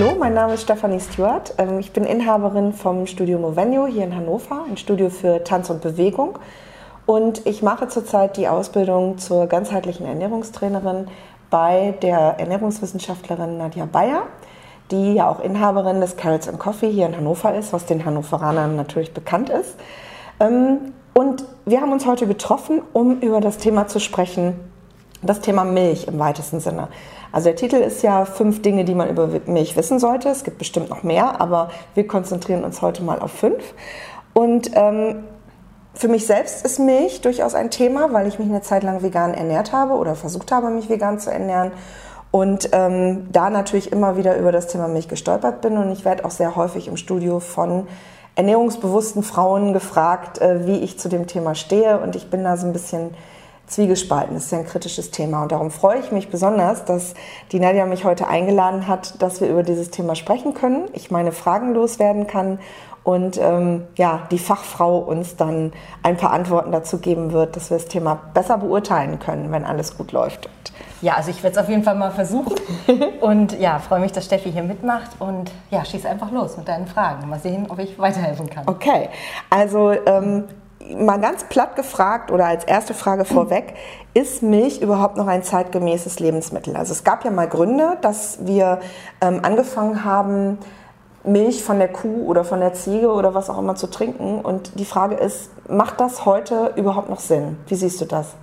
Hallo, mein Name ist Stefanie Stewart. Ähm, ich bin Inhaberin vom Studio Movenio hier in Hannover, ein Studio für Tanz und Bewegung. Und ich mache zurzeit die Ausbildung zur ganzheitlichen Ernährungstrainerin bei der Ernährungswissenschaftlerin Nadja Bayer, die ja auch Inhaberin des Carrots and Coffee hier in Hannover ist, was den Hannoveranern natürlich bekannt ist. Ähm, und wir haben uns heute getroffen, um über das Thema zu sprechen, das Thema Milch im weitesten Sinne. Also der Titel ist ja fünf Dinge, die man über Milch wissen sollte. Es gibt bestimmt noch mehr, aber wir konzentrieren uns heute mal auf fünf. Und ähm, für mich selbst ist Milch durchaus ein Thema, weil ich mich eine Zeit lang vegan ernährt habe oder versucht habe, mich vegan zu ernähren. Und ähm, da natürlich immer wieder über das Thema Milch gestolpert bin. Und ich werde auch sehr häufig im Studio von ernährungsbewussten Frauen gefragt, äh, wie ich zu dem Thema stehe. Und ich bin da so ein bisschen zwiegespalten. Das ist ja ein kritisches Thema. Und darum freue ich mich besonders, dass die Nadja mich heute eingeladen hat, dass wir über dieses Thema sprechen können, ich meine Fragen loswerden kann und ähm, ja, die Fachfrau uns dann ein paar Antworten dazu geben wird, dass wir das Thema besser beurteilen können, wenn alles gut läuft. Ja, also ich werde es auf jeden Fall mal versuchen und ja, freue mich, dass Steffi hier mitmacht und ja, schieß einfach los mit deinen Fragen. Mal sehen, ob ich weiterhelfen kann. Okay, also ähm, mal ganz platt gefragt oder als erste Frage vorweg, ist Milch überhaupt noch ein zeitgemäßes Lebensmittel? Also es gab ja mal Gründe, dass wir ähm, angefangen haben, Milch von der Kuh oder von der Ziege oder was auch immer zu trinken. Und die Frage ist, macht das heute überhaupt noch Sinn? Wie siehst du das?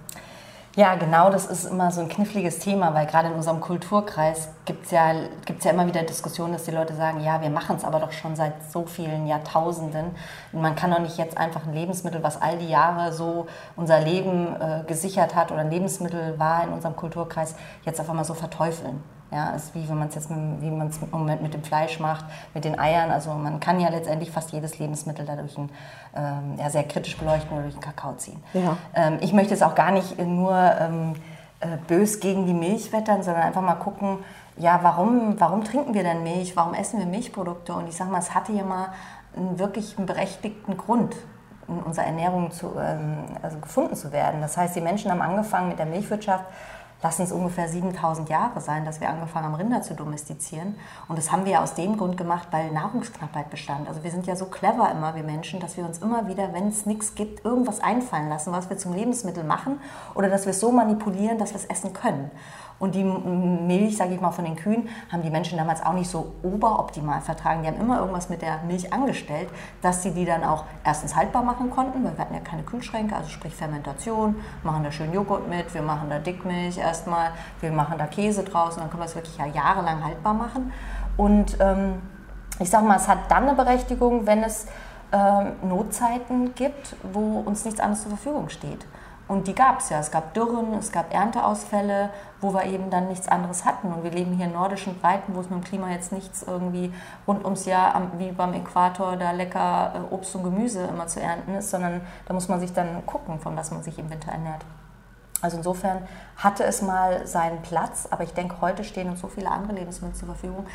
Ja, genau, das ist immer so ein kniffliges Thema, weil gerade in unserem Kulturkreis gibt es ja, ja immer wieder Diskussionen, dass die Leute sagen, ja, wir machen es aber doch schon seit so vielen Jahrtausenden. Und man kann doch nicht jetzt einfach ein Lebensmittel, was all die Jahre so unser Leben äh, gesichert hat oder ein Lebensmittel war in unserem Kulturkreis, jetzt auf einmal so verteufeln. Ja, ist wie wenn man es jetzt mit, wie man es im Moment mit dem Fleisch macht, mit den Eiern. Also man kann ja letztendlich fast jedes Lebensmittel dadurch ein, ähm, ja, sehr kritisch beleuchten oder durch den Kakao ziehen. Ja. Ähm, ich möchte es auch gar nicht nur ähm, äh, bös gegen die Milch wettern, sondern einfach mal gucken, ja, warum, warum trinken wir denn Milch? Warum essen wir Milchprodukte? Und ich sage mal, es hatte ja mal einen wirklich einen berechtigten Grund in unserer Ernährung zu, ähm, also gefunden zu werden. Das heißt, die Menschen haben angefangen mit der Milchwirtschaft lassen es ungefähr 7000 Jahre sein, dass wir angefangen haben, Rinder zu domestizieren. Und das haben wir aus dem Grund gemacht, weil Nahrungsknappheit bestand. Also wir sind ja so clever immer, wir Menschen, dass wir uns immer wieder, wenn es nichts gibt, irgendwas einfallen lassen, was wir zum Lebensmittel machen oder dass wir es so manipulieren, dass wir es essen können. Und die Milch, sage ich mal, von den Kühen haben die Menschen damals auch nicht so oberoptimal vertragen. Die haben immer irgendwas mit der Milch angestellt, dass sie die dann auch erstens haltbar machen konnten, weil wir hatten ja keine Kühlschränke, also sprich Fermentation, machen da schön Joghurt mit, wir machen da Dickmilch erstmal, wir machen da Käse draus und dann können wir es wirklich ja jahrelang haltbar machen. Und ähm, ich sage mal, es hat dann eine Berechtigung, wenn es ähm, Notzeiten gibt, wo uns nichts anderes zur Verfügung steht. Und die gab es ja. Es gab Dürren, es gab Ernteausfälle, wo wir eben dann nichts anderes hatten. Und wir leben hier in nordischen Breiten, wo es mit dem Klima jetzt nichts irgendwie rund ums Jahr wie beim Äquator da lecker äh, Obst und Gemüse immer zu ernten ist, sondern da muss man sich dann gucken, von was man sich im Winter ernährt. Also insofern hatte es mal seinen Platz, aber ich denke, heute stehen uns so viele andere Lebensmittel zur Verfügung,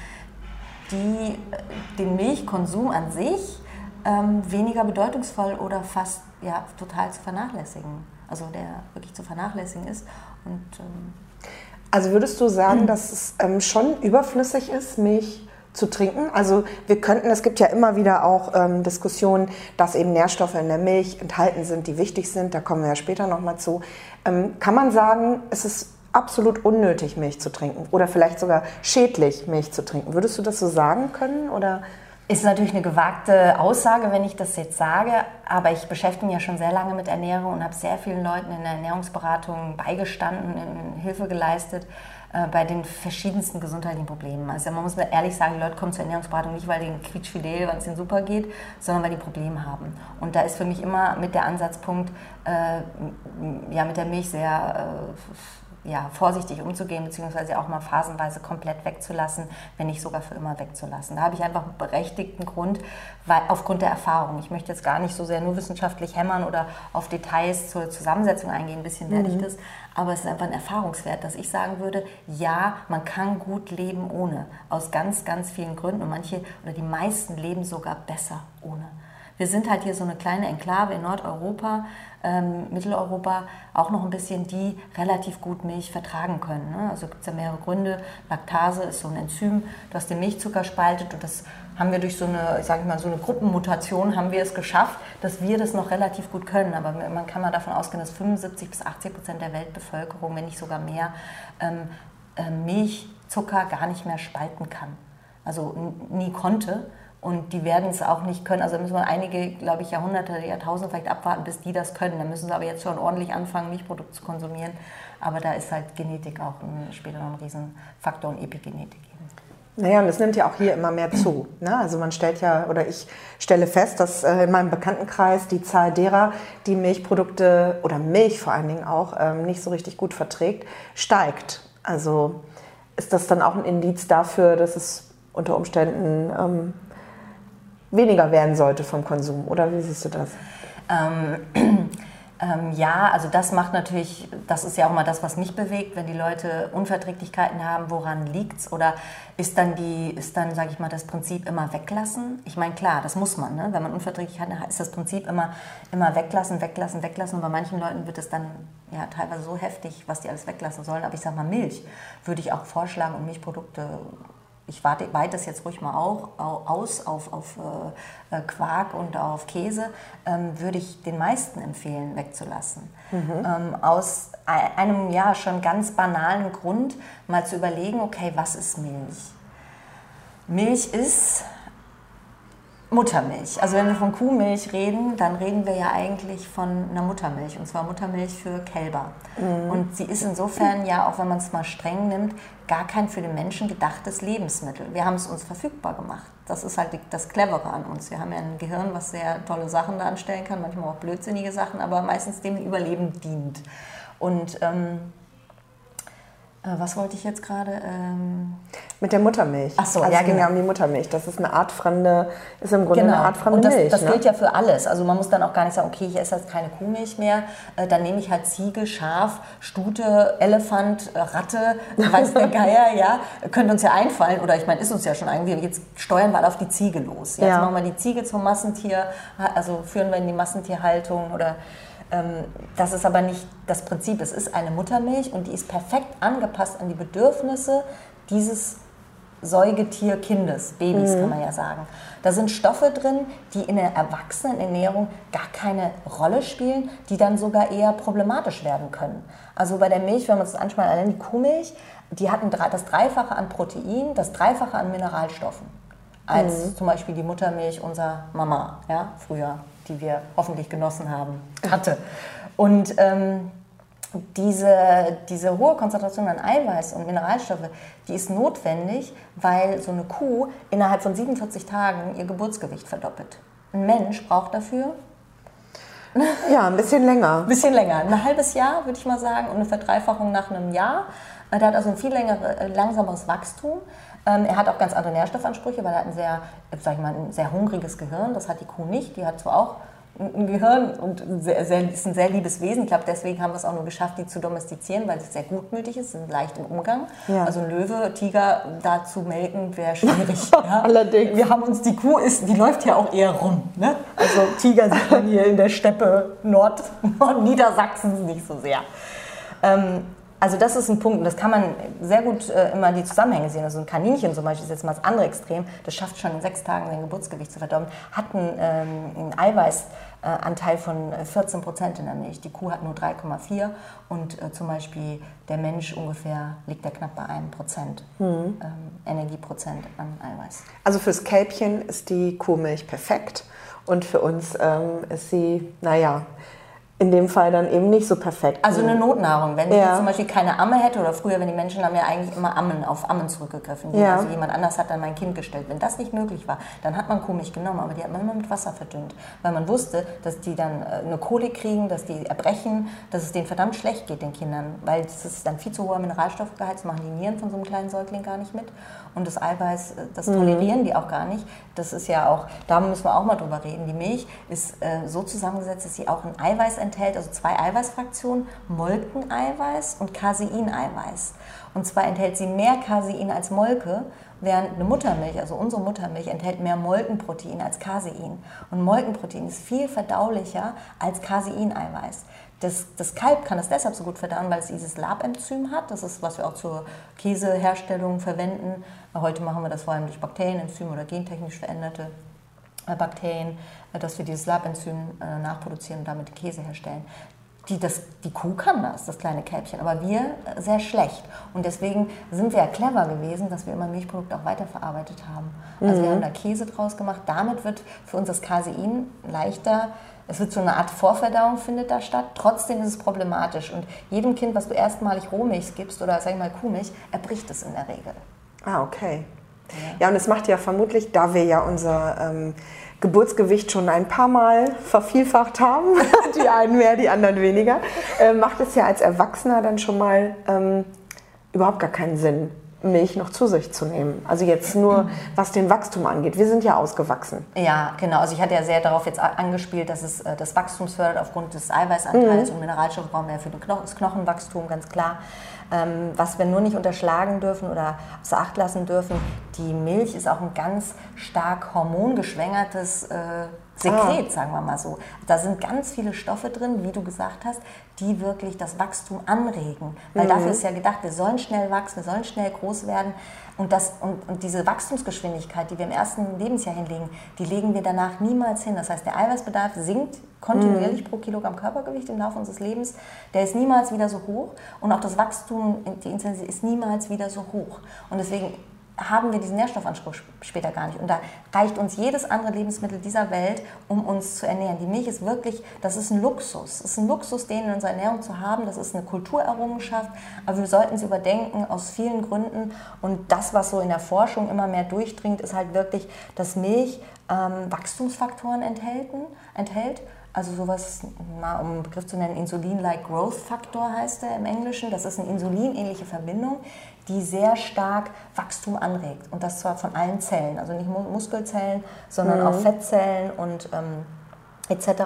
die äh, den Milchkonsum an sich ähm, weniger bedeutungsvoll oder fast ja, total zu vernachlässigen also der wirklich zu vernachlässigen ist. Und, ähm also würdest du sagen, dass es ähm, schon überflüssig ist, Milch zu trinken? Also wir könnten, es gibt ja immer wieder auch ähm, Diskussionen, dass eben Nährstoffe in der Milch enthalten sind, die wichtig sind. Da kommen wir ja später nochmal zu. Ähm, kann man sagen, es ist absolut unnötig, Milch zu trinken oder vielleicht sogar schädlich, Milch zu trinken? Würdest du das so sagen können oder? Ist natürlich eine gewagte Aussage, wenn ich das jetzt sage, aber ich beschäftige mich ja schon sehr lange mit Ernährung und habe sehr vielen Leuten in der Ernährungsberatung beigestanden, Hilfe geleistet äh, bei den verschiedensten gesundheitlichen Problemen. Also man muss ehrlich sagen, die Leute kommen zur Ernährungsberatung nicht, weil denen quietschfidel, weil es ihnen super geht, sondern weil die Probleme haben. Und da ist für mich immer mit der Ansatzpunkt, äh, ja, mit der Milch sehr... Äh, ja, vorsichtig umzugehen, beziehungsweise auch mal phasenweise komplett wegzulassen, wenn nicht sogar für immer wegzulassen. Da habe ich einfach einen berechtigten Grund, weil, aufgrund der Erfahrung. Ich möchte jetzt gar nicht so sehr nur wissenschaftlich hämmern oder auf Details zur Zusammensetzung eingehen, ein bisschen werde mhm. ich das, aber es ist einfach ein Erfahrungswert, dass ich sagen würde, ja, man kann gut leben ohne, aus ganz, ganz vielen Gründen und manche oder die meisten leben sogar besser ohne. Wir sind halt hier so eine kleine Enklave in Nordeuropa, ähm, Mitteleuropa, auch noch ein bisschen, die relativ gut Milch vertragen können. Ne? Also gibt es ja mehrere Gründe. Laktase ist so ein Enzym, das den Milchzucker spaltet und das haben wir durch so eine, ich sage mal, so eine Gruppenmutation haben wir es geschafft, dass wir das noch relativ gut können. Aber man kann mal davon ausgehen, dass 75 bis 80 Prozent der Weltbevölkerung, wenn nicht sogar mehr, ähm, äh, Milchzucker gar nicht mehr spalten kann. Also nie konnte. Und die werden es auch nicht können. Also da müssen wir einige, glaube ich, Jahrhunderte, Jahrtausende vielleicht abwarten, bis die das können. Dann müssen sie aber jetzt schon ordentlich anfangen, Milchprodukte zu konsumieren. Aber da ist halt Genetik auch ein, später noch ein Riesenfaktor und Epigenetik. Naja, und es nimmt ja auch hier immer mehr zu. Ne? Also man stellt ja, oder ich stelle fest, dass äh, in meinem Bekanntenkreis die Zahl derer, die Milchprodukte oder Milch vor allen Dingen auch ähm, nicht so richtig gut verträgt, steigt. Also ist das dann auch ein Indiz dafür, dass es unter Umständen ähm, weniger werden sollte vom Konsum? Oder wie siehst du das? Ähm, ähm, ja, also das macht natürlich, das ist ja auch mal das, was mich bewegt, wenn die Leute Unverträglichkeiten haben, woran liegt es? Oder ist dann, die, ist dann, sage ich mal, das Prinzip immer weglassen? Ich meine, klar, das muss man, ne? wenn man Unverträglichkeiten hat, ist das Prinzip immer, immer weglassen, weglassen, weglassen. Und bei manchen Leuten wird es dann ja, teilweise so heftig, was die alles weglassen sollen. Aber ich sage mal, Milch würde ich auch vorschlagen und Milchprodukte ich weite, das jetzt ruhig mal auch, aus auf, auf äh, äh, Quark und auf Käse, ähm, würde ich den meisten empfehlen, wegzulassen. Mhm. Ähm, aus einem ja schon ganz banalen Grund mal zu überlegen, okay, was ist Milch? Milch ist Muttermilch. Also wenn wir von Kuhmilch reden, dann reden wir ja eigentlich von einer Muttermilch und zwar Muttermilch für Kälber. Mhm. Und sie ist insofern ja, auch wenn man es mal streng nimmt, gar kein für den Menschen gedachtes Lebensmittel. Wir haben es uns verfügbar gemacht. Das ist halt das Clevere an uns. Wir haben ja ein Gehirn, was sehr tolle Sachen da anstellen kann, manchmal auch blödsinnige Sachen, aber meistens dem Überleben dient. Und ähm, äh, was wollte ich jetzt gerade? Ähm mit der Muttermilch. Ach so, also ja, es ging genau. ja um die Muttermilch. Das ist eine Art fremde, ist im Grunde genau. eine Art fremde Und das, Milch. das ne? gilt ja für alles. Also man muss dann auch gar nicht sagen, okay, ich esse jetzt keine Kuhmilch mehr, äh, dann nehme ich halt Ziege, Schaf, Stute, Elefant, äh, Ratte, weiß der Geier, ja. Könnte uns ja einfallen, oder ich meine, ist uns ja schon irgendwie, jetzt steuern wir alle auf die Ziege los. Ja? Ja. Jetzt machen wir die Ziege zum Massentier, also führen wir in die Massentierhaltung oder das ist aber nicht das Prinzip. Es ist eine Muttermilch und die ist perfekt angepasst an die Bedürfnisse dieses Säugetierkindes, Babys kann man ja sagen. Da sind Stoffe drin, die in der Erwachsenenernährung gar keine Rolle spielen, die dann sogar eher problematisch werden können. Also bei der Milch, wenn man es anschaut, allein die Kuhmilch, die hat das Dreifache an Protein, das Dreifache an Mineralstoffen als zum Beispiel die Muttermilch unserer Mama, ja, früher, die wir hoffentlich genossen haben, hatte. Und ähm, diese, diese hohe Konzentration an Eiweiß und Mineralstoffe, die ist notwendig, weil so eine Kuh innerhalb von 47 Tagen ihr Geburtsgewicht verdoppelt. Ein Mensch braucht dafür Ja, ein bisschen länger. ein bisschen länger, ein halbes Jahr würde ich mal sagen und eine Verdreifachung nach einem Jahr. Äh, Der hat also ein viel längere, äh, langsameres Wachstum. Ähm, Er hat auch ganz andere Nährstoffansprüche, weil er hat ein sehr, sag ich mal, ein sehr hungriges Gehirn. Das hat die Kuh nicht. Die hat zwar auch ein Gehirn und sehr, sehr, ist ein sehr liebes Wesen. Ich glaube, deswegen haben wir es auch nur geschafft, die zu domestizieren, weil es sehr gutmütig ist, sind leicht im Umgang. Ja. Also ein Löwe, Tiger da zu melken wäre schwierig. ja. Allerdings. Wir haben uns, die Kuh ist, die läuft ja auch eher rum. Ne? Also Tiger sieht man hier in der Steppe Nord, Nordniedersachsens nicht so sehr. Ähm, also das ist ein Punkt, und das kann man sehr gut äh, immer die Zusammenhänge sehen. Also ein Kaninchen zum Beispiel ist jetzt mal das andere Extrem, das schafft schon in sechs Tagen sein Geburtsgewicht zu verdoppeln, hat einen, ähm, einen Eiweißanteil von äh, 14 Prozent in der Milch. Die Kuh hat nur 3,4 und äh, zum Beispiel der Mensch ungefähr liegt er knapp bei einem Prozent ähm, Energieprozent an Eiweiß. Also fürs Kälbchen ist die Kuhmilch perfekt und für uns ähm, ist sie, naja, in dem Fall dann eben nicht so perfekt. Also eine Notnahrung. Wenn ich Ja. jetzt zum Beispiel keine Amme hätte oder früher, wenn die Menschen haben ja eigentlich immer Ammen auf Ammen zurückgegriffen. Ja. Also jemand anders hat dann mein Kind gestellt. Wenn das nicht möglich war, dann hat man Kuhmilch genommen, aber die hat man immer mit Wasser verdünnt. Weil man wusste, dass die dann äh, eine Kolik kriegen, dass die erbrechen, dass es denen verdammt schlecht geht, den Kindern. Weil das ist dann viel zu hoher Mineralstoffgehalt, das machen die Nieren von so einem kleinen Säugling gar nicht mit. Und das Eiweiß, äh, das tolerieren die auch gar nicht. Das ist ja auch, da müssen wir auch mal drüber reden. Die Milch ist äh, so zusammengesetzt, dass sie auch ein Eiweiß enthält, enthält also zwei Eiweißfraktionen, Molkeneiweiß und Caseineiweiß. Und zwar enthält sie mehr Casein als Molke, während eine Muttermilch, also unsere Muttermilch, enthält mehr Molkenprotein als Casein. Und Molkenprotein ist viel verdaulicher als Caseineiweiß. Das, das Kalb kann es deshalb so gut verdauen, weil es dieses Labenzym hat. Das ist, was wir auch zur Käseherstellung verwenden. Heute machen wir das vor allem durch Bakterien, Enzyme oder gentechnisch veränderte Bakterien, äh, dass wir dieses Labenzym äh, nachproduzieren und damit Käse herstellen. Die, das, die Kuh kann das, das kleine Kälbchen, aber wir sehr schlecht. Und deswegen sind wir ja clever gewesen, dass wir immer Milchprodukte auch weiterverarbeitet haben. Also mhm. wir haben da Käse draus gemacht. Damit wird für uns das Casein leichter es wird so eine Art Vorverdauung findet da statt. Trotzdem ist es problematisch. Und jedem Kind, was du erstmalig Rohmilch gibst oder sag ich mal Kuhmilch, erbricht es in der Regel. Ah, okay. Ja, und es macht ja vermutlich, da wir ja unser ähm, Geburtsgewicht schon ein paar Mal vervielfacht haben, die einen mehr, die anderen weniger, äh, macht es ja als Erwachsener dann schon mal ähm, überhaupt gar keinen Sinn, Milch noch zu sich zu nehmen. Also jetzt nur, was den Wachstum angeht. Wir sind ja ausgewachsen. Ja, genau. Also ich hatte ja sehr darauf jetzt angespielt, dass es äh, das Wachstum fördert aufgrund des Eiweißanteils mhm. und Mineralstoffe brauchen wir ja für das Knochenwachstum, ganz klar. Ähm, was wir nur nicht unterschlagen dürfen oder außer Acht lassen dürfen, die Milch ist auch ein ganz stark hormongeschwängertes äh, Sekret, ah. sagen wir mal so. Da sind ganz viele Stoffe drin, wie du gesagt hast, die wirklich das Wachstum anregen. Weil mhm. dafür ist ja gedacht, wir sollen schnell wachsen, wir sollen schnell groß werden. Und, das, und, und diese Wachstumsgeschwindigkeit, die wir im ersten Lebensjahr hinlegen, die legen wir danach niemals hin. Das heißt, der Eiweißbedarf sinkt kontinuierlich mhm. pro Kilogramm Körpergewicht im Laufe unseres Lebens. Der ist niemals wieder so hoch. Und auch das Wachstum, die Intensität ist niemals wieder so hoch. Und deswegen haben wir diesen Nährstoffanspruch später gar nicht. Und da reicht uns jedes andere Lebensmittel dieser Welt, um uns zu ernähren. Die Milch ist wirklich, das ist ein Luxus. Es ist ein Luxus, den in unserer Ernährung zu haben. Das ist eine Kulturerrungenschaft. Aber wir sollten sie überdenken aus vielen Gründen. Und das, was so in der Forschung immer mehr durchdringt, ist halt wirklich, dass Milch ähm, Wachstumsfaktoren enthalten, enthält also sowas, mal um einen Begriff zu nennen, Insulin-like Growth Factor heißt er im Englischen. Das ist eine insulinähnliche Verbindung, die sehr stark Wachstum anregt. Und das zwar von allen Zellen, also nicht Muskelzellen, sondern mhm. auch Fettzellen und ähm, etc.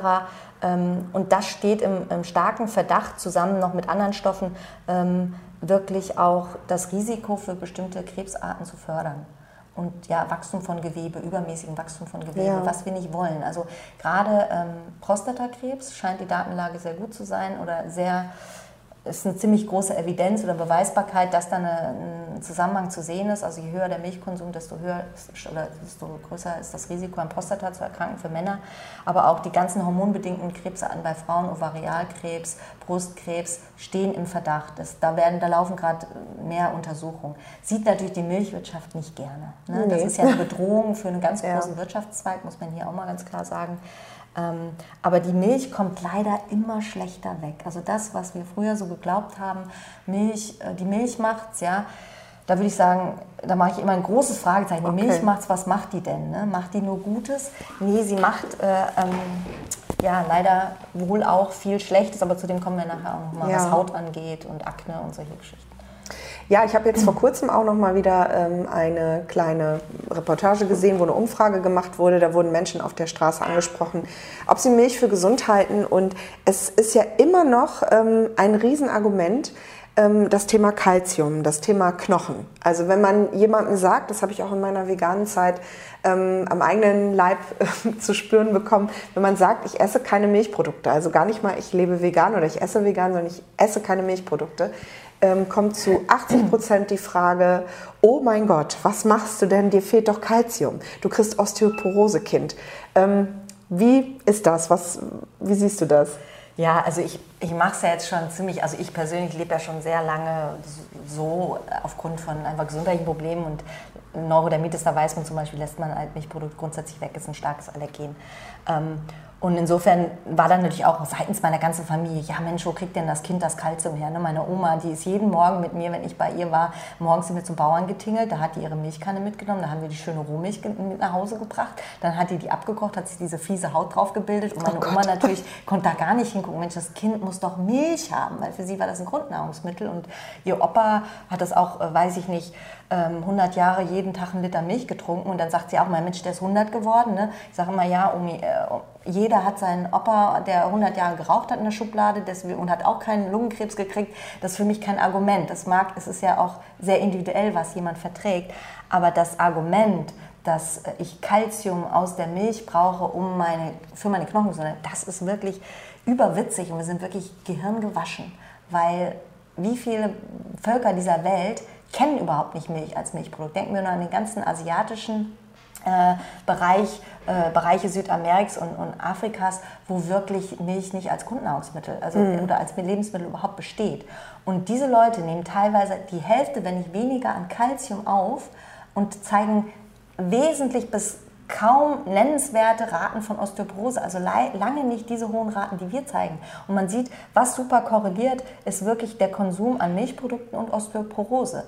Ähm, und das steht im, im, starken Verdacht, zusammen noch mit anderen Stoffen, ähm, wirklich auch das Risiko für bestimmte Krebsarten zu fördern und ja, Wachstum von Gewebe, übermäßigen Wachstum von Gewebe, ja. was wir nicht wollen. Also gerade ähm, Prostatakrebs scheint die Datenlage sehr gut zu sein oder sehr ist eine ziemlich große Evidenz oder Beweisbarkeit, dass da eine, ein Zusammenhang zu sehen ist. Also je höher der Milchkonsum, desto höher oder desto größer ist das Risiko an Prostata zu erkranken für Männer. Aber auch die ganzen hormonbedingten Krebsarten bei Frauen, Ovarialkrebs, Brustkrebs, stehen im Verdacht. Das, da, werden, da laufen gerade mehr Untersuchungen. Sieht natürlich die Milchwirtschaft nicht gerne. Ne? Nee. Das ist ja eine Bedrohung für einen ganz großen ja. Wirtschaftszweig, muss man hier auch mal ganz klar sagen. Ähm, aber die Milch kommt leider immer schlechter weg. Also das, was wir früher so geglaubt haben, Milch, äh, die Milch macht's, ja, da würde ich sagen, da mache ich immer ein großes Fragezeichen. Die okay. Milch macht's, was macht die denn? Ne? Macht die nur Gutes? Nee, sie macht äh, ähm, ja leider wohl auch viel Schlechtes, aber zu dem kommen wir nachher auch noch mal, ja. was Haut angeht und Akne und solche Geschichten. Ja, ich habe jetzt vor kurzem auch noch mal wieder ähm, eine kleine Reportage gesehen, wo eine Umfrage gemacht wurde. Da wurden Menschen auf der Straße angesprochen, ob sie Milch für gesund halten. Und es ist ja immer noch ähm, ein Riesenargument, ähm, das Thema Kalzium, das Thema Knochen. Also wenn man jemandem sagt, das habe ich auch in meiner veganen Zeit ähm, am eigenen Leib äh, zu spüren bekommen, wenn man sagt, ich esse keine Milchprodukte, also gar nicht mal, ich lebe vegan oder ich esse vegan, sondern ich esse keine Milchprodukte, ähm, kommt zu 80 Prozent die Frage, oh mein Gott, was machst du denn? Dir fehlt doch Kalzium. Du kriegst Osteoporose, Kind. Ähm, wie ist das? Was, wie siehst du das? Ja, also ich, ich mache es ja jetzt schon ziemlich, also ich persönlich lebe ja schon sehr lange so aufgrund von einfach gesundheitlichen Problemen und Neurodermitis, da weiß man zum Beispiel, lässt man halt Milchprodukt grundsätzlich weg, ist ein starkes Allergen. Ähm, und insofern war dann natürlich auch seitens meiner ganzen Familie, ja Mensch, wo kriegt denn das Kind das Kalzium her? Ne? Meine Oma, die ist jeden Morgen mit mir, wenn ich bei ihr war, morgens sind wir zum Bauern getingelt, da hat die ihre Milchkanne mitgenommen, da haben wir die schöne Rohmilch mit nach Hause gebracht, dann hat die die abgekocht, hat sich diese fiese Haut drauf gebildet und meine oh Oma natürlich konnte da gar nicht hingucken, Mensch, das Kind muss doch Milch haben, weil für sie war das ein Grundnahrungsmittel und ihr Opa hat das auch, äh, weiß ich nicht, 100 ähm, Jahre jeden Tag einen Liter Milch getrunken und dann sagt sie auch, mein Mensch, der ist 100 geworden. Ne? Ich sage immer, ja, Omi, äh, jeder hat seinen Opa, der 100 Jahre geraucht hat in der Schublade deswegen, und hat auch keinen Lungenkrebs gekriegt. Das ist für mich kein Argument. Das mag, es ist ja auch sehr individuell, was jemand verträgt. Aber das Argument, dass ich Kalzium aus der Milch brauche, um meine, für meine Knochengesundheit, das ist wirklich überwitzig und wir sind wirklich gehirngewaschen, weil wie viele Völker dieser Welt kennen überhaupt nicht Milch als Milchprodukt. Denken wir nur an den ganzen asiatischen Bereich, äh, Bereiche Südamerikas und, und, Afrikas, wo wirklich Milch nicht als Grundnahrungsmittel also, mhm. oder als Lebensmittel überhaupt besteht. Und diese Leute nehmen teilweise die Hälfte, wenn nicht weniger, an Kalzium auf und zeigen wesentlich bis kaum nennenswerte Raten von Osteoporose, also lange nicht diese hohen Raten, die wir zeigen. Und man sieht, was super korreliert, ist wirklich der Konsum an Milchprodukten und Osteoporose.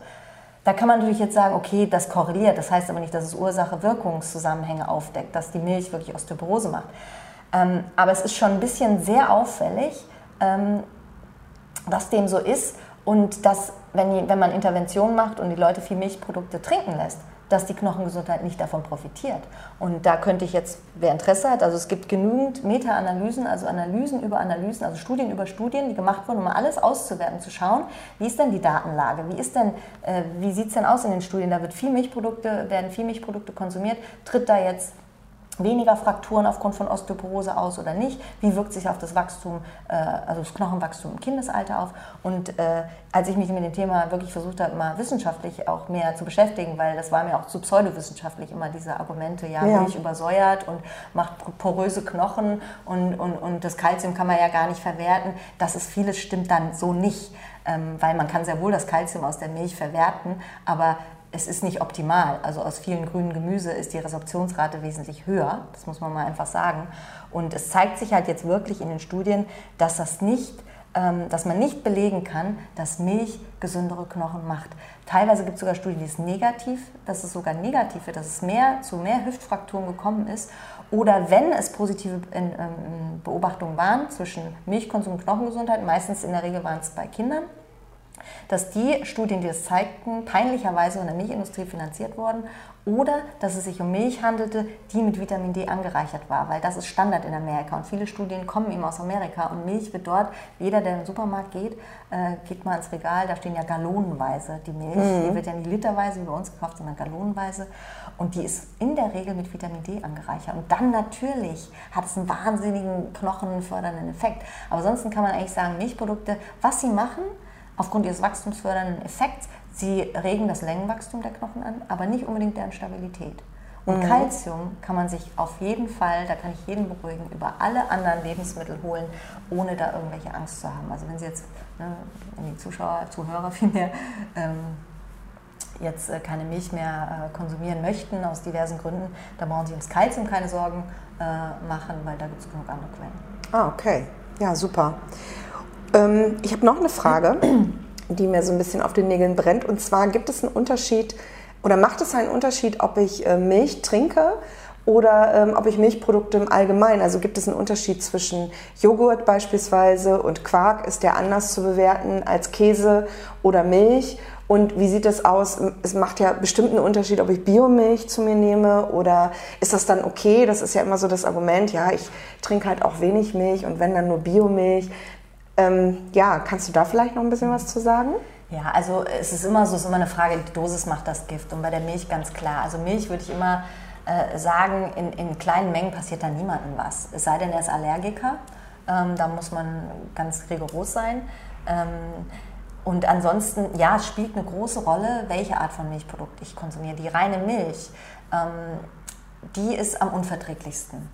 Da kann man natürlich jetzt sagen, okay, das korreliert, das heißt aber nicht, dass es Ursache-Wirkungszusammenhänge aufdeckt, dass die Milch wirklich Osteoporose macht. Ähm, aber es ist schon ein bisschen sehr auffällig, ähm, dass dem so ist und dass, wenn, wenn man Interventionen macht und die Leute viel Milchprodukte trinken lässt, dass die Knochengesundheit nicht davon profitiert. Und da könnte ich jetzt, wer Interesse hat, also es gibt genügend Meta-Analysen, also Analysen über Analysen, also Studien über Studien, die gemacht wurden, um alles auszuwerten, zu schauen, wie ist denn die Datenlage, wie ist denn, äh, wie sieht es denn aus in den Studien, da wird viel Milchprodukte, werden viel Milchprodukte konsumiert, tritt da jetzt weniger Frakturen aufgrund von Osteoporose aus oder nicht? Wie wirkt sich auf das Wachstum, äh, also das Knochenwachstum im Kindesalter auf? Und äh, als ich mich mit dem Thema wirklich versucht habe, mal wissenschaftlich auch mehr zu beschäftigen, weil das war mir auch zu pseudowissenschaftlich immer diese Argumente, ja, ja. Milch übersäuert und macht poröse Knochen und, und, und das Kalzium kann man ja gar nicht verwerten. Das ist vieles stimmt dann so nicht, ähm, weil man kann sehr wohl das Kalzium aus der Milch verwerten, aber es ist nicht optimal. Also aus vielen grünen Gemüse ist die Resorptionsrate wesentlich höher. Das muss man mal einfach sagen. Und es zeigt sich halt jetzt wirklich in den Studien, dass das nicht ähm, dass man nicht belegen kann, dass Milch gesündere Knochen macht. Teilweise gibt es sogar Studien, die es negativ, dass es sogar negativ wird, dass es mehr zu mehr Hüftfrakturen gekommen ist. Oder wenn es positive ähm, Beobachtungen waren zwischen Milchkonsum und Knochengesundheit, meistens in der Regel waren es bei Kindern, dass die Studien, die das zeigten, peinlicherweise von der Milchindustrie finanziert wurden oder dass es sich um Milch handelte, die mit Vitamin D angereichert war, weil das ist Standard in Amerika und viele Studien kommen eben aus Amerika und Milch wird dort, jeder, der in den Supermarkt geht, äh, geht mal ins Regal, da stehen ja gallonenweise die Milch, mhm. die wird ja nicht literweise wie bei uns gekauft, sondern gallonenweise und die ist in der Regel mit Vitamin D angereichert und dann natürlich hat es einen wahnsinnigen knochenfördernden Effekt, aber ansonsten kann man eigentlich sagen, Milchprodukte, was sie machen, aufgrund ihres wachstumsfördernden Effekts, sie regen das Längenwachstum der Knochen an, aber nicht unbedingt deren Stabilität. Und mhm. Calcium kann man sich auf jeden Fall, da kann ich jeden beruhigen, über alle anderen Lebensmittel holen, ohne da irgendwelche Angst zu haben. Also wenn Sie jetzt, ne, wenn die Zuschauer, Zuhörer vielmehr, ähm, jetzt äh, keine Milch mehr äh, konsumieren möchten, aus diversen Gründen, dann brauchen Sie ums Calcium keine Sorgen äh, machen, weil da gibt es genug andere Quellen. Ah, okay. Ja, super. Ähm, ich habe noch eine Frage, die mir so ein bisschen auf den Nägeln brennt. Und zwar gibt es einen Unterschied oder macht es einen Unterschied, ob ich äh, Milch trinke oder ähm, ob ich Milchprodukte im Allgemeinen, also gibt es einen Unterschied zwischen Joghurt beispielsweise und Quark, ist der anders zu bewerten als Käse oder Milch? Und wie sieht das aus? Es macht ja bestimmt einen Unterschied, ob ich Biomilch zu mir nehme oder ist das dann okay? Das ist ja immer so das Argument, ja, ich trinke halt auch wenig Milch und wenn dann nur Biomilch. Ähm, ja, kannst du da vielleicht noch ein bisschen was zu sagen? Ja, also es ist immer so, es ist immer eine Frage, die Dosis macht das Gift. Und bei der Milch ganz klar. Also Milch würde ich immer äh, sagen, in, in kleinen Mengen passiert da niemandem was. Es sei denn, er ist Allergiker. Ähm, da muss man ganz rigoros sein. Ähm, und ansonsten, ja, es spielt eine große Rolle, welche Art von Milchprodukt ich konsumiere. Die reine Milch, ähm, die ist am unverträglichsten.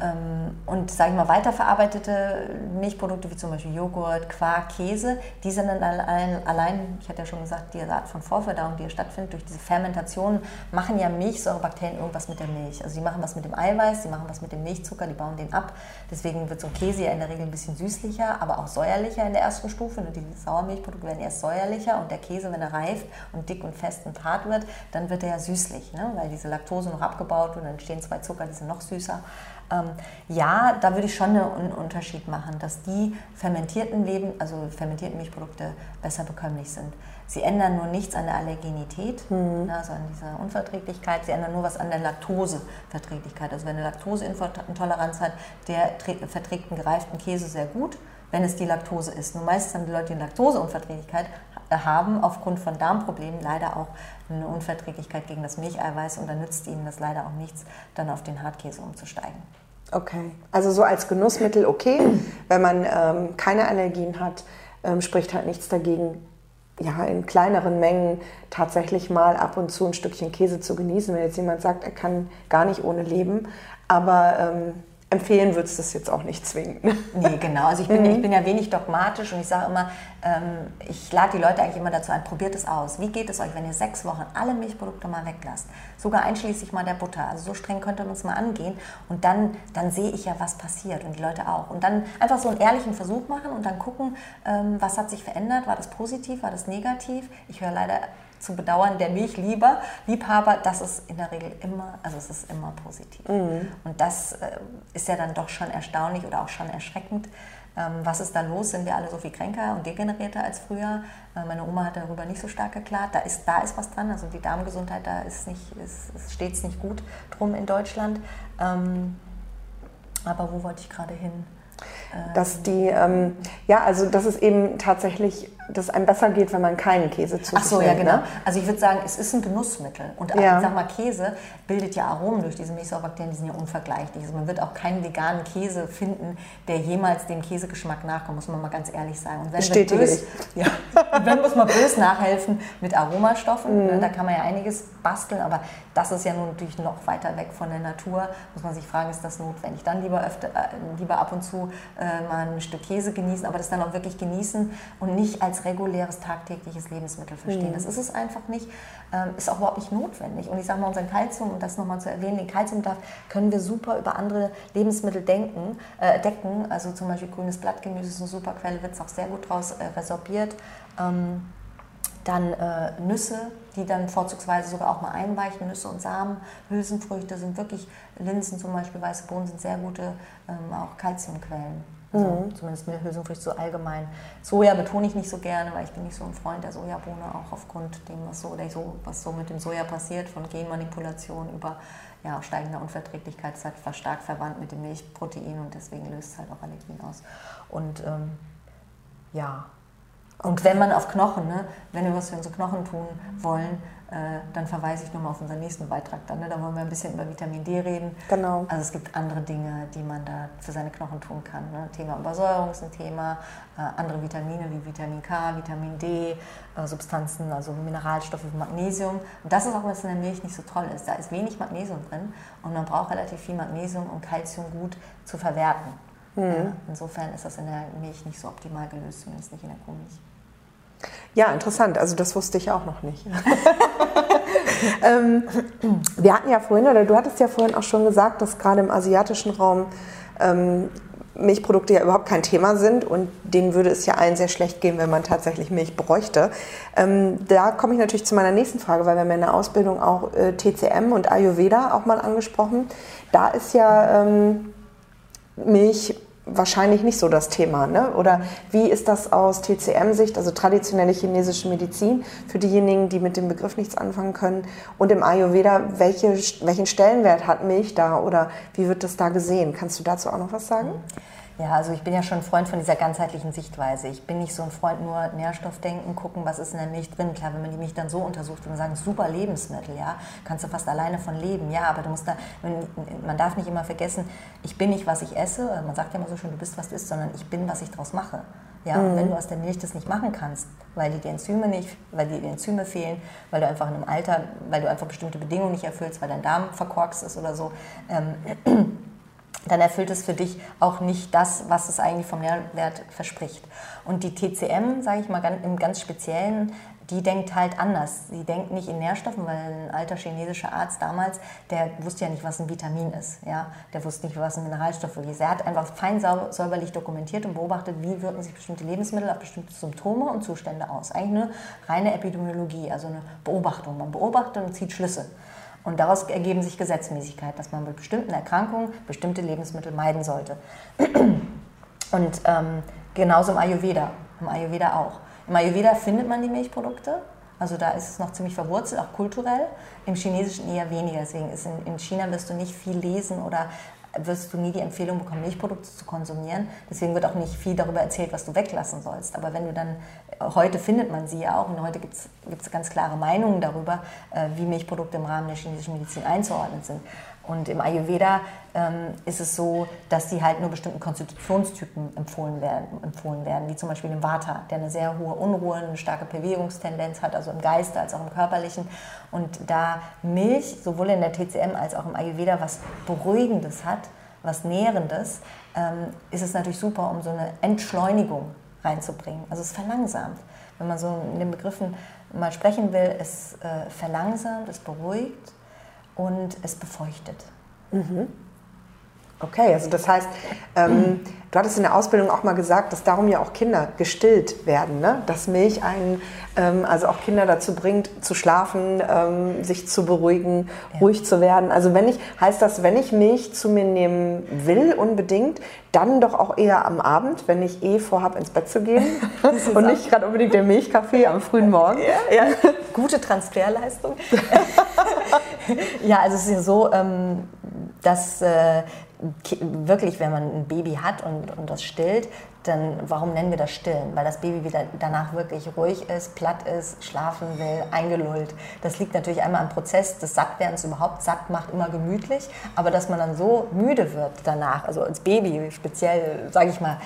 Ähm, und sage ich mal, weiterverarbeitete Milchprodukte wie zum Beispiel Joghurt, Quark, Käse, die sind dann allein, allein ich hatte ja schon gesagt, die Art von Vorverdauung, die hier stattfindet, durch diese Fermentation, machen ja Milchsäurebakterien irgendwas mit der Milch. Also die machen was mit dem Eiweiß, die machen was mit dem Milchzucker, die bauen den ab. Deswegen wird so ein Käse ja in der Regel ein bisschen süßlicher, aber auch säuerlicher in der ersten Stufe. Die Sauermilchprodukte werden erst säuerlicher und der Käse, wenn er reift und dick und fest und hart wird, dann wird er ja süßlich, ne? weil diese Laktose noch abgebaut und dann entstehen zwei Zucker, die sind noch süßer. Ähm, ja, da würde ich schon einen Unterschied machen, dass die fermentierten Leben, also fermentierten Milchprodukte besser bekömmlich sind. Sie ändern nur nichts an der Allergenität, mhm. also an dieser Unverträglichkeit. Sie ändern nur was an der Laktoseverträglichkeit. Also wer eine Laktoseintoleranz hat, der verträgt einen gereiften Käse sehr gut, wenn es die Laktose ist. Nur meistens haben die Leute, die eine Laktoseunverträglichkeit haben, aufgrund von Darmproblemen leider auch eine Unverträglichkeit gegen das Milcheiweiß und dann nützt ihnen das leider auch nichts, dann auf den Hartkäse umzusteigen. Okay, also so als Genussmittel okay, wenn man ähm, keine Allergien hat, ähm, spricht halt nichts dagegen, ja, in kleineren Mengen tatsächlich mal ab und zu ein Stückchen Käse zu genießen. Wenn jetzt jemand sagt, er kann gar nicht ohne leben, aber ähm, empfehlen würdest du das jetzt auch nicht zwingen. Nee, genau. Also ich bin, mhm. ich bin ja wenig dogmatisch und ich sage immer, ähm, ich lade die Leute eigentlich immer dazu ein, probiert es aus. Wie geht es euch, wenn ihr sechs Wochen alle Milchprodukte mal weglasst? Sogar einschließlich mal der Butter. Also so streng könnte man es mal angehen. Und dann, dann sehe ich ja, was passiert und die Leute auch. Und dann einfach so einen ehrlichen Versuch machen und dann gucken, ähm, was hat sich verändert. War das positiv, war das negativ? Ich höre leider zu bedauern, der Milchlieber, Liebhaber, das ist in der Regel immer, also es ist immer positiv. Mhm. Und das äh, ist ja dann doch schon erstaunlich oder auch schon erschreckend. Ähm, was ist da los? Sind wir alle so viel kränker und degenerierter als früher? Äh, meine Oma hat darüber nicht so stark geklagt. Da ist, da ist was dran. Also die Darmgesundheit, da ist nicht, ist, ist stets nicht gut drum in Deutschland. Ähm, aber wo wollte ich gerade hin? Dass die, ähm, ja, also dass es eben tatsächlich, dass einem besser geht, wenn man keinen Käse zu Ach so, ja, genau. Ne? Also ich würde sagen, es ist ein Genussmittel. Und ja. ich sag mal, Käse bildet ja Aromen durch diese Milchsäurebakterien, die sind ja unvergleichlich. Also man wird auch keinen veganen Käse finden, der jemals dem Käsegeschmack nachkommt, muss man mal ganz ehrlich sagen. Und wenn Bestätige bös, ja, wenn muss man bös nachhelfen mit Aromastoffen, mhm. Ne, da kann man ja einiges basteln, aber das ist ja nun natürlich noch weiter weg von der Natur. Muss man sich fragen, ist das notwendig? Dann lieber, öfter, äh, lieber ab und zu äh, mal ein Stück Käse genießen, aber das dann auch wirklich genießen und nicht als reguläres tagtägliches Lebensmittel verstehen. Mhm. Das ist es einfach nicht, ähm, ist auch überhaupt nicht notwendig. Und ich sage mal, unseren Kalzium, um das nochmal zu erwähnen, den Kalziumbedarf können wir super über andere Lebensmittel denken, äh, decken. Also zum Beispiel grünes Blattgemüse ist eine super Quelle, wird es auch sehr gut daraus äh, resorbiert. Ähm, dann äh, Nüsse, die dann vorzugsweise sogar auch mal einweichen. Nüsse und Samen, Hülsenfrüchte sind wirklich, Linsen zum Beispiel, weiße Bohnen sind sehr gute ähm, auch Kalziumquellen. Also mhm. Zumindest mit Hülsenfrüchte so allgemein. Soja betone ich nicht so gerne, weil ich bin nicht so ein Freund der Sojabohne, auch aufgrund dem, was so, oder so, was so mit dem Soja passiert, von Genmanipulation über ja, steigender Unverträglichkeit, ist halt stark verwandt mit dem Milchprotein und deswegen löst es halt auch Allergien aus. Und ähm, ja, und wenn man auf Knochen, ne, wenn wir was für unsere Knochen tun wollen, dann verweise ich nochmal auf unseren nächsten Beitrag. Dann, ne? Da wollen wir ein bisschen über Vitamin D reden. Genau. Also es gibt andere Dinge, die man da für seine Knochen tun kann. Ne? Thema Übersäuerung ist ein Thema, äh, andere Vitamine wie Vitamin K, Vitamin D, äh, Substanzen, also Mineralstoffe wie Magnesium. Und das ist auch, was in der Milch nicht so toll ist. Da ist wenig Magnesium drin und man braucht relativ viel Magnesium, um Kalzium gut zu verwerten. Mhm. Ja, insofern ist das in der Milch nicht so optimal gelöst, zumindest nicht in der Kuhmilch. Ja, interessant. Also das wusste ich auch noch nicht. ähm, wir hatten ja vorhin, oder du hattest ja vorhin auch schon gesagt, dass gerade im asiatischen Raum ähm, Milchprodukte ja überhaupt kein Thema sind und denen würde es ja allen sehr schlecht gehen, wenn man tatsächlich Milch bräuchte. Ähm, da komme ich natürlich zu meiner nächsten Frage, weil wir haben in der Ausbildung auch äh, TCM und Ayurveda auch mal angesprochen. Da ist ja ähm, Milch wahrscheinlich nicht so das Thema. Ne? Oder wie ist das aus TCM-Sicht, also traditionelle chinesische Medizin, für diejenigen, die mit dem Begriff nichts anfangen können? Und im Ayurveda, welche, welchen Stellenwert hat Milch da oder wie wird das da gesehen? Kannst du dazu auch noch was sagen? Mhm. Ja, also ich bin ja schon ein Freund von dieser ganzheitlichen Sichtweise. Ich bin nicht so ein Freund nur Nährstoffdenken, gucken, was ist in der Milch drin. Klar, wenn man die Milch dann so untersucht, man sagen, super Lebensmittel, ja, kannst du fast alleine von leben. Ja, aber du musst da, man darf nicht immer vergessen, ich bin nicht, was ich esse. Man sagt ja immer so schön, du bist, was du isst, sondern ich bin, was ich daraus mache. Ja, mhm. und wenn du aus der Milch das nicht machen kannst, weil die, die Enzyme nicht, weil dir die Enzyme fehlen, weil du einfach in einem Alter, weil du einfach bestimmte Bedingungen nicht erfüllst, weil dein Darm verkorkst ist oder so, ähm, dann erfüllt es für dich auch nicht das, was es eigentlich vom Nährwert verspricht. Und die TCM, sage ich mal im ganz Speziellen, die denkt halt anders. Sie denkt nicht in Nährstoffen, weil ein alter chinesischer Arzt damals, der wusste ja nicht, was ein Vitamin ist. Ja? Der wusste nicht, was ein Mineralstoff ist. Er hat einfach fein säuberlich dokumentiert und beobachtet, wie wirken sich bestimmte Lebensmittel auf bestimmte Symptome und Zustände aus. Eigentlich eine reine Epidemiologie, also eine Beobachtung. Man beobachtet und zieht Schlüsse. Und daraus ergeben sich Gesetzmäßigkeiten, dass man bei bestimmten Erkrankungen bestimmte Lebensmittel meiden sollte. Und ähm, genauso im Ayurveda, im Ayurveda auch. Im Ayurveda findet man die Milchprodukte, also da ist es noch ziemlich verwurzelt, auch kulturell. Im Chinesischen eher weniger. Deswegen ist in, in China wirst du nicht viel lesen oder wirst du nie die Empfehlung bekommen, Milchprodukte zu konsumieren. Deswegen wird auch nicht viel darüber erzählt, was du weglassen sollst. Aber wenn du dann, heute findet man sie ja auch und heute gibt es ganz klare Meinungen darüber, äh, wie Milchprodukte im Rahmen der chinesischen Medizin einzuordnen sind. Und im Ayurveda ähm, ist es so, dass die halt nur bestimmten Konstitutionstypen empfohlen werden, empfohlen werden, wie zum Beispiel im Vata, der eine sehr hohe Unruhe, eine starke Bewegungstendenz hat, also im Geiste als auch im körperlichen. Und da Milch sowohl in der TCM als auch im Ayurveda was Beruhigendes hat, was Nährendes, ähm, ist es natürlich super, um so eine Entschleunigung reinzubringen. Also es verlangsamt. Wenn man so in den Begriffen mal sprechen will, es äh, verlangsamt, es beruhigt und es befeuchtet. Mhm. Okay, also das heißt, ähm, du hattest in der Ausbildung auch mal gesagt, dass darum ja auch Kinder gestillt werden, ne? dass Milch einen, ähm, also auch Kinder dazu bringt, zu schlafen, ähm, sich zu beruhigen, ja. ruhig zu werden. Also wenn ich, heißt das, wenn ich Milch zu mir nehmen will unbedingt, dann doch auch eher am Abend, wenn ich eh vorhabe, ins Bett zu gehen und nicht gerade unbedingt den Milchkaffee am frühen Morgen. Ja, ja. Gute Transferleistung. ja, also es ist ja so, ähm, dass äh, wirklich, wenn man ein Baby hat und, und das stillt, dann warum nennen wir das Stillen? Weil das Baby wieder danach wirklich ruhig ist, platt ist, schlafen will, eingelullt. Das liegt natürlich einmal am Prozess des Sattwerdens überhaupt. Satt macht immer gemütlich, aber dass man dann so müde wird danach, also als Baby speziell, sage ich mal,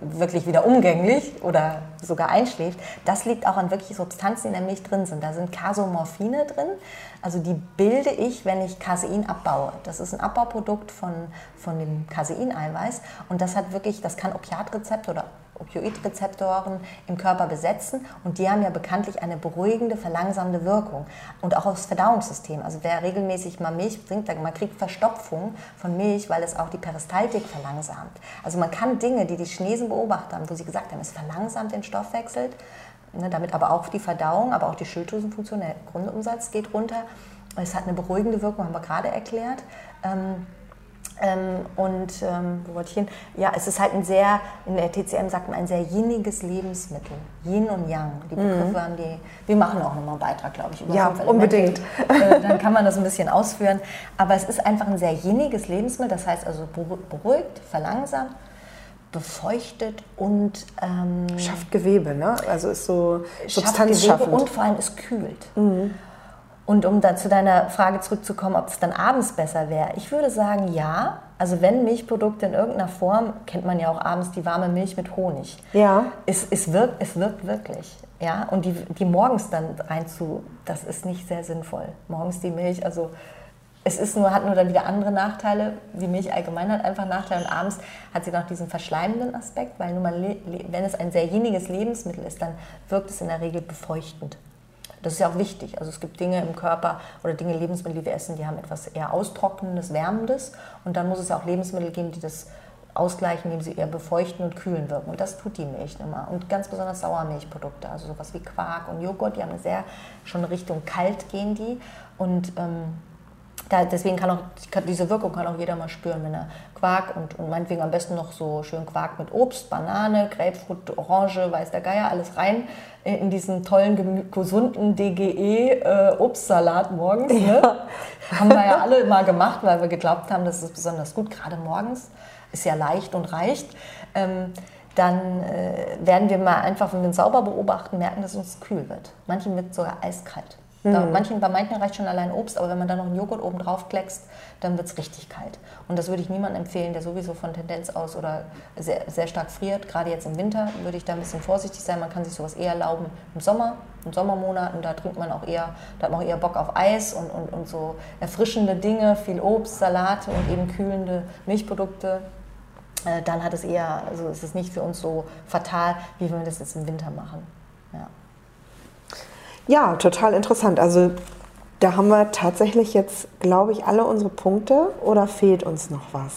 wirklich wieder umgänglich oder sogar einschläft, das liegt auch an wirklich Substanzen, die in der Milch drin sind. Da sind Casomorphine drin, also die bilde ich, wenn ich Casein abbaue. Das ist ein Abbauprodukt von, von dem Caseineiweiß und das hat wirklich, das kann Opiatrezepte oder Opioidrezeptoren im Körper besetzen und die haben ja bekanntlich eine beruhigende, verlangsamende Wirkung und auch aufs Verdauungssystem. Also wer regelmäßig mal Milch trinkt, man kriegt Verstopfung von Milch, weil es auch die Peristaltik verlangsamt. Also man kann Dinge, die die Chinesen beobachtet haben, wo sie gesagt haben, es verlangsamt den Stoffwechsel, ne, damit aber auch die Verdauung, aber auch die Schilddrüsenfunktion, der Grundumsatz geht runter. Es hat eine beruhigende Wirkung, haben wir gerade erklärt. Ähm, ähm, und ähm, wo wollte ich hin? Ja, es ist halt ein sehr, in der TCM sagt man, ein sehr yiniges Lebensmittel. Yin und Yang. Die mhm. Begriffe mhm. haben die. Wir machen auch nochmal einen Beitrag, glaube ich, über Ja, unbedingt. Äh, dann kann man das ein bisschen ausführen. Aber es ist einfach ein sehr yiniges Lebensmittel, das heißt also beruhigt, verlangsamt, befeuchtet und ähm, schafft Gewebe, ne? Also ist so substanzschaffend und vor allem es kühlt. Mhm. Und um dann zu deiner Frage zurückzukommen, ob es dann abends besser wäre, ich würde sagen ja. Also wenn Milchprodukte in irgendeiner Form, kennt man ja auch abends die warme Milch mit Honig. Ja. Es, es, wirkt, es wirkt wirklich. Ja? Und die, die morgens dann reinzu, das ist nicht sehr sinnvoll. Morgens die Milch, also es ist nur, hat nur dann wieder andere Nachteile. Die Milch allgemein hat einfach Nachteile und abends hat sie noch diesen verschleimenden Aspekt, weil nur mal, wenn es ein sehr jeniges Lebensmittel ist, dann wirkt es in der Regel befeuchtend. Das ist ja auch wichtig. Also es gibt Dinge im Körper oder Dinge, Lebensmittel, die wir essen, die haben etwas eher Austrocknendes, Wärmendes. Und dann muss es ja auch Lebensmittel geben, die das ausgleichen, indem sie eher befeuchten und kühlen wirken. Und das tut die Milch immer. Und ganz besonders Sauermilchprodukte, also sowas wie Quark und Joghurt, die haben eine sehr, schon Richtung kalt gehen die. Und ähm, da, deswegen kann auch diese Wirkung kann auch jeder mal spüren, wenn er Quark und, und meinetwegen am besten noch so schön Quark mit Obst, Banane, Grapefruit, Orange, weiß der Geier, alles rein in diesen tollen, gesunden DGE-Obstsalat äh, morgens. Ne? Ja. Haben wir ja alle mal gemacht, weil wir geglaubt haben, das ist besonders gut, gerade morgens. Ist ja leicht und reicht. Ähm, dann äh, werden wir mal einfach, wenn wir uns sauber beobachten, merken, dass es uns kühl wird. Manchen wird sogar eiskalt. Da, mhm. manchen, bei manchen reicht schon allein Obst, aber wenn man da noch einen Joghurt oben drauf kleckst, dann wird es richtig kalt. Und das würde ich niemandem empfehlen, der sowieso von Tendenz aus oder sehr, sehr stark friert. Gerade jetzt im Winter würde ich da ein bisschen vorsichtig sein. Man kann sich sowas eher erlauben im Sommer, in Sommermonaten. Da trinkt man auch eher, da hat man auch eher Bock auf Eis und, und, und so erfrischende Dinge, viel Obst, Salate und eben kühlende Milchprodukte. Äh, dann hat es eher, also ist es nicht für uns so fatal, wie wenn wir das jetzt im Winter machen. Ja. Ja, total interessant. Also Da haben wir tatsächlich jetzt, glaube ich, alle unsere Punkte oder fehlt uns noch was?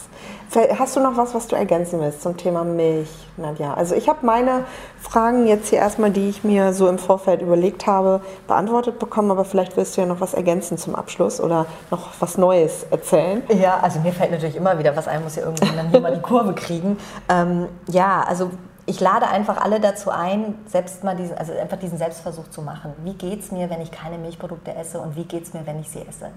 Hast du noch was, was du ergänzen willst zum Thema Milch, Nadja? Also ich habe meine Fragen jetzt hier erstmal, die ich mir so im Vorfeld überlegt habe, beantwortet bekommen, aber vielleicht willst du ja noch was ergänzen zum Abschluss oder noch was Neues erzählen. Ja, also mir fällt natürlich immer wieder was ein, muss ja irgendwie dann hier mal die Kurve kriegen. Ähm, ja, also ich lade einfach alle dazu ein, selbst mal diesen, also einfach diesen Selbstversuch zu machen. Wie geht es mir, wenn ich keine Milchprodukte esse und wie geht es mir, wenn ich sie esse?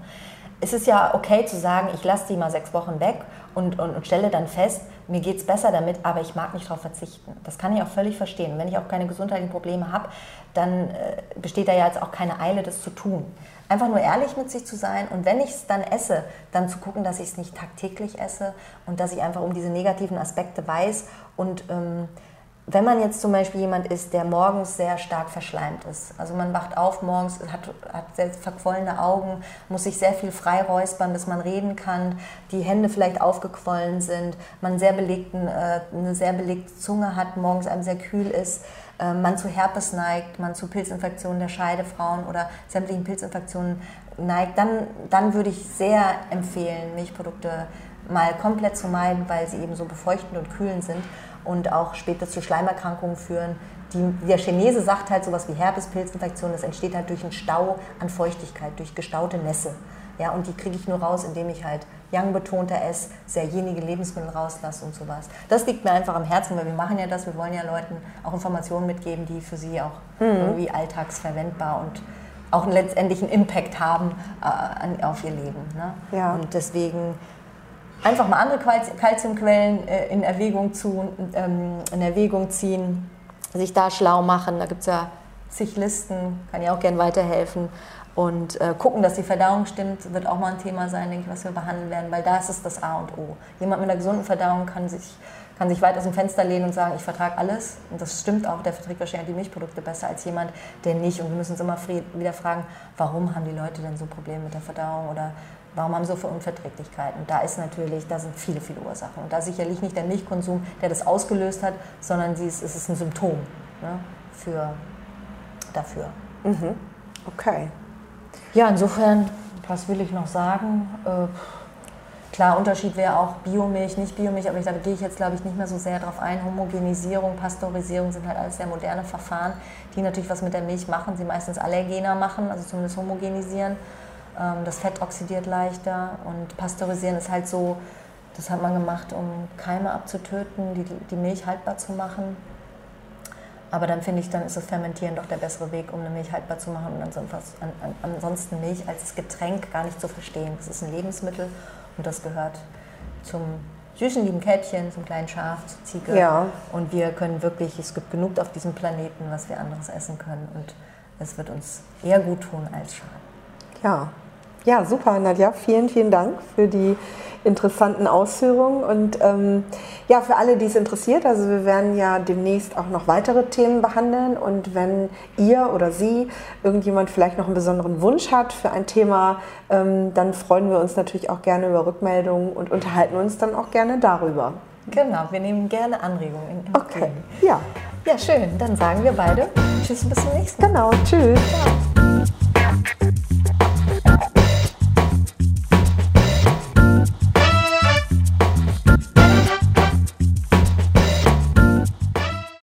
Es ist ja okay zu sagen, ich lasse die mal sechs Wochen weg und, und, und stelle dann fest, mir geht es besser damit, aber ich mag nicht darauf verzichten. Das kann ich auch völlig verstehen. Und wenn ich auch keine gesundheitlichen Probleme habe, dann äh, besteht da ja jetzt auch keine Eile, das zu tun. Einfach nur ehrlich mit sich zu sein und wenn ich es dann esse, dann zu gucken, dass ich es nicht tagtäglich esse und dass ich einfach um diese negativen Aspekte weiß und ähm, wenn man jetzt zum Beispiel jemand ist, der morgens sehr stark verschleimt ist, also man wacht auf morgens, hat, hat sehr verquollene Augen, muss sich sehr viel freiräuspern, bis man reden kann, die Hände vielleicht aufgequollen sind, man sehr belegten, äh, eine sehr belegte Zunge hat, morgens einem sehr kühl ist, äh, man zu Herpes neigt, man zu Pilzinfektionen der Scheidefrauen oder sämtlichen Pilzinfektionen neigt, dann, dann würde ich sehr empfehlen, Milchprodukte mal komplett zu meiden, weil sie eben so befeuchtend und kühlend sind und auch später zu Schleimerkrankungen führen. Die, der Chinese sagt halt sowas wie Herpespilzinfektion, das entsteht halt durch einen Stau an Feuchtigkeit, durch gestaute Nässe. Ja, und die kriege ich nur raus, indem ich halt young-betonter esse, sehr jenige Lebensmittel rauslasse und sowas. Das liegt mir einfach am Herzen, weil wir machen ja das, wir wollen ja Leuten auch Informationen mitgeben, die für sie auch mhm. irgendwie alltagsverwendbar und auch letztendlich einen Impact haben äh, auf ihr Leben. Ne? Ja. Und deswegen einfach mal andere Kalziumquellen äh, in, Erwägung zu, ähm, in Erwägung ziehen, sich da schlau machen. Da gibt es ja zig Listen, kann ich auch gerne weiterhelfen. Und äh, gucken, dass die Verdauung stimmt, wird auch mal ein Thema sein, denke ich, was wir behandeln werden, weil das ist das A und O. Jemand mit einer gesunden Verdauung kann sich, kann sich weit aus dem Fenster lehnen und sagen, ich vertrage alles. Und das stimmt auch, der verträgt wahrscheinlich die Milchprodukte besser als jemand, der nicht. Und wir müssen uns immer wieder fragen, warum haben die Leute denn so Probleme mit der Verdauung oder Warum haben sie so viele Unverträglichkeiten? Da ist natürlich, da sind viele, viele Ursachen. Und da sicherlich nicht der Milchkonsum, der das ausgelöst hat, sondern es ist ein Symptom ne, für, dafür. Mhm. Okay. Ja, insofern, was will ich noch sagen? Äh, klar, Unterschied wäre auch Biomilch, nicht Biomilch, aber da gehe ich jetzt, glaube ich, nicht mehr so sehr drauf ein. Homogenisierung, Pasteurisierung sind halt alles sehr moderne Verfahren, die natürlich was mit der Milch machen, sie meistens allergener machen, also zumindest homogenisieren. Ähm, das Fett oxidiert leichter und Pasteurisieren ist halt so, das hat man gemacht, um Keime abzutöten, die, die Milch haltbar zu machen. Aber dann finde ich, dann ist das Fermentieren doch der bessere Weg, um eine Milch haltbar zu machen und ansonsten Milch als Getränk gar nicht zu verstehen. Das ist ein Lebensmittel und das gehört zum süßen lieben Käppchen, zum kleinen Schaf, zur Ziege. Ja. Und wir können wirklich, es gibt genug auf diesem Planeten, was wir anderes essen können und es wird uns eher gut tun als schaden. Ja, ja, super, Nadja. Vielen, vielen Dank für die interessanten Ausführungen. Und ähm, ja, für alle, die es interessiert, also wir werden ja demnächst auch noch weitere Themen behandeln. Und wenn ihr oder Sie, irgendjemand vielleicht noch einen besonderen Wunsch hat für ein Thema, ähm, dann freuen wir uns natürlich auch gerne über Rückmeldungen und unterhalten uns dann auch gerne darüber. Genau, wir nehmen gerne Anregungen. Okay, ja. Ja, schön. Dann sagen wir beide Tschüss, bis zum nächsten Mal. Genau, tschüss. Ciao.